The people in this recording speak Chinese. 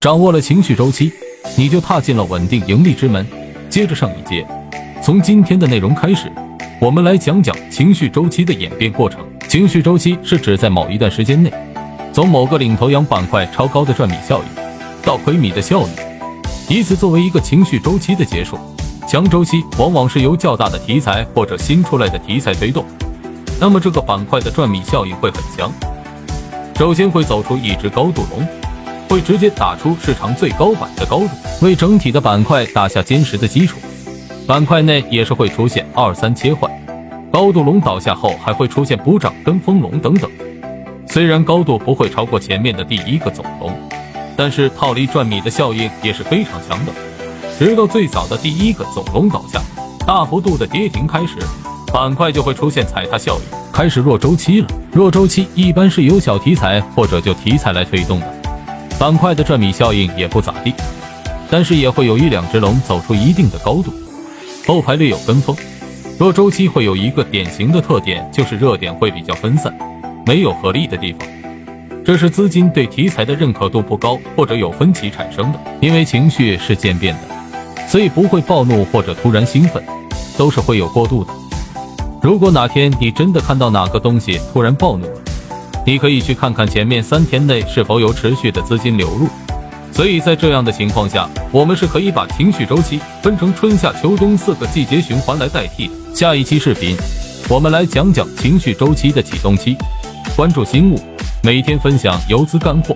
掌握了情绪周期，你就踏进了稳定盈利之门。接着上一节，从今天的内容开始，我们来讲讲情绪周期的演变过程。情绪周期是指在某一段时间内，从某个领头羊板块超高的赚米效应到亏米的效应，以此作为一个情绪周期的结束。强周期往往是由较大的题材或者新出来的题材推动，那么这个板块的赚米效应会很强。首先会走出一只高度龙，会直接打出市场最高板的高度，为整体的板块打下坚实的基础。板块内也是会出现二三切换，高度龙倒下后还会出现补涨跟风龙等等。虽然高度不会超过前面的第一个总龙，但是套利赚米的效应也是非常强的。直到最早的第一个总龙倒下，大幅度的跌停开始，板块就会出现踩踏效应，开始弱周期了。弱周期一般是由小题材或者就题材来推动的，板块的赚米效应也不咋地，但是也会有一两只龙走出一定的高度，后排略有跟风。若周期会有一个典型的特点，就是热点会比较分散，没有合力的地方，这是资金对题材的认可度不高或者有分歧产生的。因为情绪是渐变的，所以不会暴怒或者突然兴奋，都是会有过渡的。如果哪天你真的看到哪个东西突然暴怒了，你可以去看看前面三天内是否有持续的资金流入。所以在这样的情况下，我们是可以把情绪周期分成春夏秋冬四个季节循环来代替。下一期视频，我们来讲讲情绪周期的启动期。关注新物，每天分享游资干货。